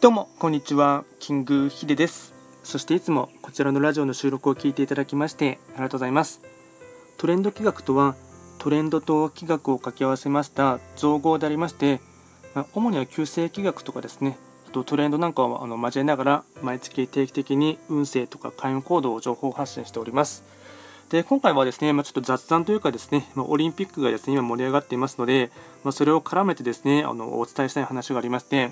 どうもこんにちは。キングヒデです。そしていつもこちらのラジオの収録を聞いていただきましてありがとうございます。トレンド企画とはトレンドと企画を掛け合わせました造語でありまして主には旧世企画とかですね。あとトレンドなんかをあの交えながら毎月定期的に運勢とか開運行動を情報発信しております。で今回はですね、まあ、ちょっと雑談というかですね、まあ、オリンピックがですね今盛り上がっていますので、まあ、それを絡めてですねあのお伝えしたい話がありまして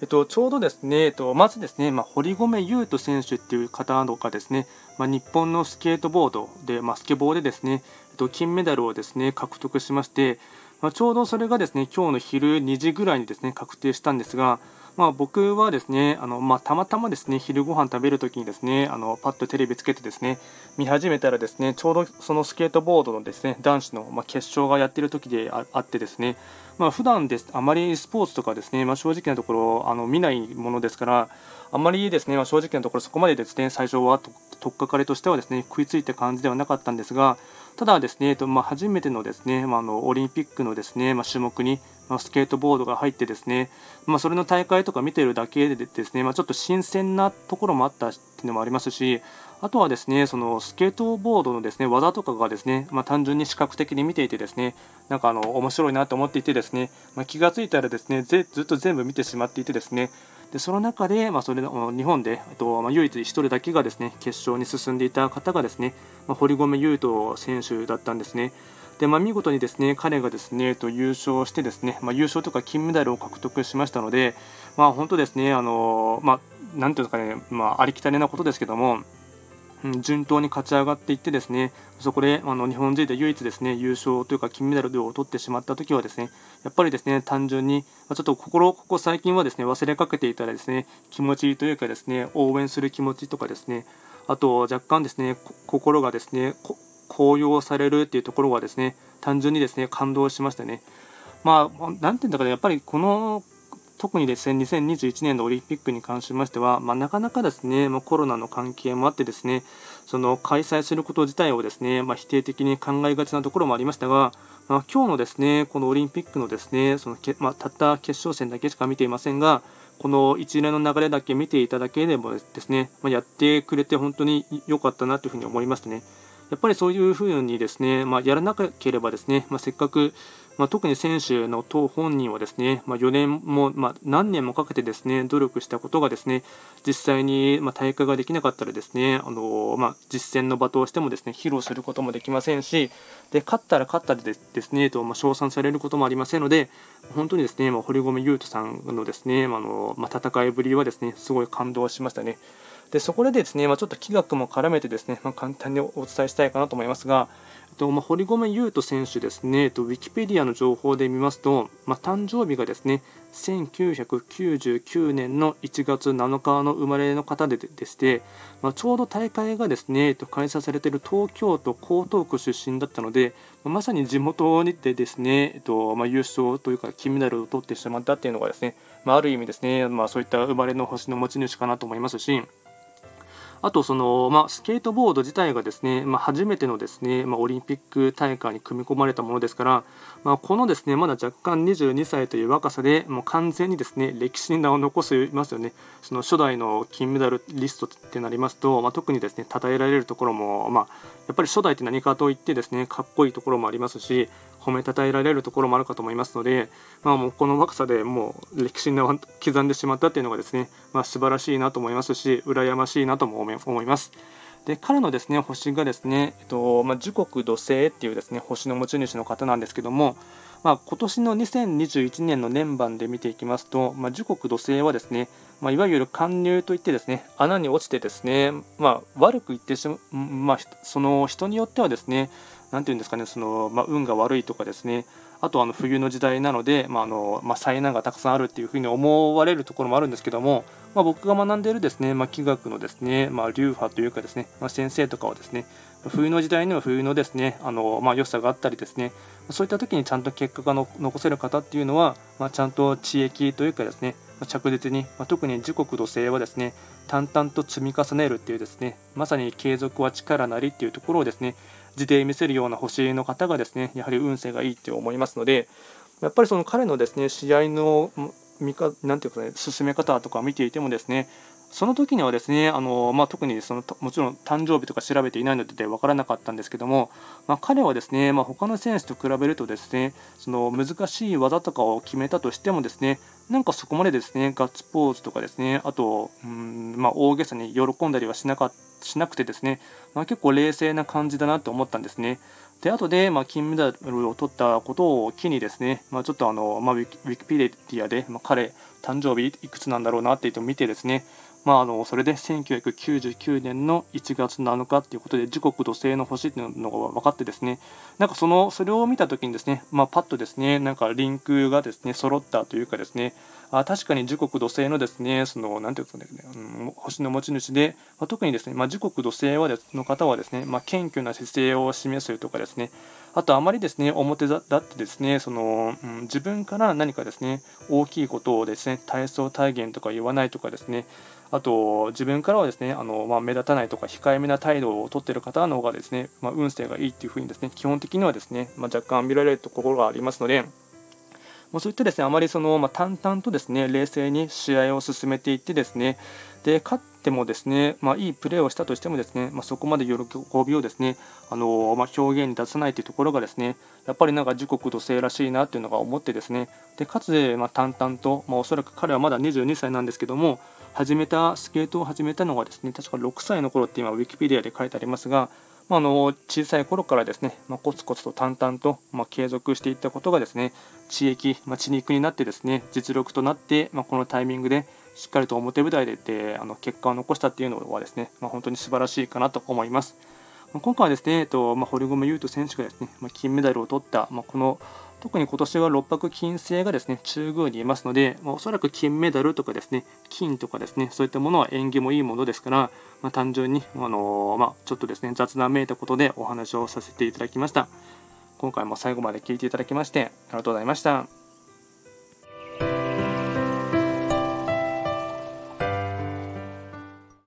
えっと、ちょうどですね、えっと、まずですね、まあ、堀米雄斗選手っていう方とかですね、まあ、日本のスケートボードで、まあ、スケボーでですね、えっと、金メダルをですね獲得しまして、まあ、ちょうどそれがですね今日の昼2時ぐらいにですね確定したんですが、まあ、僕はですねあの、まあ、たまたまですね昼ご飯食べるときにですねあのパッとテレビつけてですね見始めたらですねちょうどそのスケートボードのですね男子の、ま、決勝がやってる時であってですねまあ、普段ですあまりスポーツとかですね、まあ、正直なところあの見ないものですからあまりですね、まあ、正直なところそこまでですね最初はとっかかりとしてはですね食いついた感じではなかったんですがただですね、えっとまあ、初めてのですね、まあ、のオリンピックのですね、まあ、種目に、まあ、スケートボードが入ってですね、まあ、それの大会とか見てるだけでですね、まあ、ちょっと新鮮なところもあったっていうのもありますしあとはですね、そのスケートボードのですね技とかがですね、まあ、単純に視覚的に見ていてですね、なんかあの面白いなと思っていてですね、まあ、気がついたらですねずっと全部見てしまっていてですね、でその中で、まあ、それ日本でと、まあ、唯一1人だけがですね決勝に進んでいた方がですね、まあ、堀米雄斗選手だったんですね。でまあ、見事にですね彼がですねと優勝してですね、まあ、優勝とか金メダルを獲得しましたので、まあ、本当ですね、あのまあ、なんていうんですかね、まあ、ありきたりなことですけども、うん順当に勝ち上がっていってですねそこであの日本人で唯一ですね優勝というか金メダルを取ってしまった時はですねやっぱりですね単純にちょっと心ここ最近はですね忘れかけていたらですね気持ちというかですね応援する気持ちとかですねあと若干ですね心がですね高揚されるっていうところはですね単純にですね感動しましたね。まあ、なんていうんだかね、やっぱりこの特にですね2021年のオリンピックに関しましては、まあ、なかなかですね、まあ、コロナの関係もあってですねその開催すること自体をですね、まあ、否定的に考えがちなところもありましたが、まあ、今日のですねこのオリンピックのですねそのけ、ま、たった決勝戦だけしか見ていませんがこの一連の流れだけ見ていただけでもですね、ま、やってくれて本当に良かったなというふうに思いますね。やっぱりそういうふうにですね、まあ、やらなければですね、まあ、せっかくまあ、特に選手の当本人はですね、ま、4年も、ま、何年もかけてですね努力したことがですね実際に、ま大会ができなかったらですねあの、ま実践の場としてもですね披露することもできませんしで勝ったら勝ったでですねと、ま称賛されることもありませんので本当にですね、ま堀米雄斗さんのですね、あのま戦いぶりはですねすごい感動しましたね。でそこでですね、まあ、ちょっと気学も絡めてですね、まあ、簡単にお伝えしたいかなと思いますが、えっとまあ、堀米雄斗選手ですね、とウィキペディアの情報で見ますと、まあ、誕生日がですね1999年の1月7日の生まれの方ででして、まあ、ちょうど大会がですねえっと開催されている東京都江東区出身だったので、まあ、まさに地元にてですね、えっとまあ、優勝というか金メダルを取ってしまったっていうのがですね、まあ、ある意味ですね、まあ、そういった生まれの星の持ち主かなと思いますし、あとその、まあ、スケートボード自体がですね、まあ、初めてのですね、まあ、オリンピック大会に組み込まれたものですから、まあ、このですねまだ若干22歳という若さでもう完全にですね歴史に名を残しますよね。その初代の金メダルリストってなりますと、まあ、特にですね称えられるところも、まあ、やっぱり初代って何かといってですねかっこいいところもありますし褒めたたえられるところもあるかと思いますので、まあ、もうこの若さでもう歴史に刻んでしまったっていうのがですね、まあ、素晴らしいなと思いますし羨ましいなとも思います。で彼のですね星がですね、えっとまあ、時刻土星っていうですね星の持ち主の方なんですけども、まあ、今年の2021年の年版で見ていきますと、まあ、時刻土星はですね、まあ、いわゆる貫入といってですね穴に落ちてですね、まあ、悪く言ってしま、まあ、その人によってはですね何て言うんですかねその、まあ、運が悪いとかですね。あとあの冬の時代なので、まあのまあ、災難がたくさんあるっていうふうに思われるところもあるんですけども、まあ、僕が学んでいるですね、まあ、気学のですね、まあ、流派というかですね、まあ、先生とかはですね冬の時代には冬のですねあの、まあ、良さがあったりですねそういった時にちゃんと結果が残せる方っていうのは、まあ、ちゃんと知益というかですね着実に、まあ、特に時刻土星はですね淡々と積み重ねるっていうですねまさに継続は力なりっていうところをですね字で見せるような星の方がですねやはり運勢がいいって思いますのでやっぱりその彼のですね試合の見かなんていうかね進め方とか見ていてもですねその時にはですねあの、まあ、特にそのもちろん誕生日とか調べていないので分からなかったんですけども、まあ、彼はですね、まあ、他の選手と比べるとですねその難しい技とかを決めたとしてもですねなんかそこまでですねガッツポーズとかですねあと、うんまあ、大げさに喜んだりはしなかしなくてですね、まあ、結構冷静な感じだなと思ったんですね。で後で、まあ、金メダルを取ったことを機にですね、まあ、ちょっとあの、まあ、ウィキペディアで、まあ、彼誕生日いくつなんだろうなっていうのを見てですねまあ、あのそれで1999年の1月7日ということで時刻土星の星っていうのが分かってですねなんかそのそれを見た時にですね、まあ、パッとですねなんかリンクがですね揃ったというかですねあ確かに時刻土星のですねそのなんていうんですかね、うん、星の持ち主で、まあ、特にですね、まあ、時刻土星はですの方はですね、まあ、謙虚な姿勢を示すとかですねあとあまりですね表立ってですねその、うん、自分から何かですね大きいことをですね体操体現とか言わないとかですねあと自分からはですねあの、まあ、目立たないとか控えめな態度をとっている方の方がですね、まあ、運勢がいいっていうふうにですね基本的にはですね、まあ、若干見られるところがありますのでもうそういったですねあまりその、まあ、淡々とですね冷静に試合を進めていってですねで勝ってもですね、まあ、いいプレーをしたとしてもですね、まあ、そこまで喜びをですねあの、まあ、表現に出さないというところがですねやっぱりなんか時刻土星らしいなというのが思ってですねでかつ、まあ、淡々と、まあ、おそらく彼はまだ22歳なんですけども始めたスケートを始めたのがですね確か6歳の頃って今ウィキペディアで書いてありますがまあ、の小さい頃からですね、まあ、コツコツと淡々と、まあ、継続していったことがですね地域、まあ、血肉になってですね実力となって、まあ、このタイミングでしっかりと表舞台でであの結果を残したっていうのはですね、まあ、本当に素晴らしいかなと思います。今回はですね、えっとまあ、堀米雄斗選手がですね、まあ、金メダルを取った、まあ、この特に今年は六白金星がですね中宮にいますので、まあ、おそらく金メダルとかですね金とかですねそういったものは縁起もいいものですから、まあ、単純に、あのー、まあ、ちょっとですね雑談めいたことでお話をさせていただきました。今回も最後まで聞いていただきましてありがとうございました。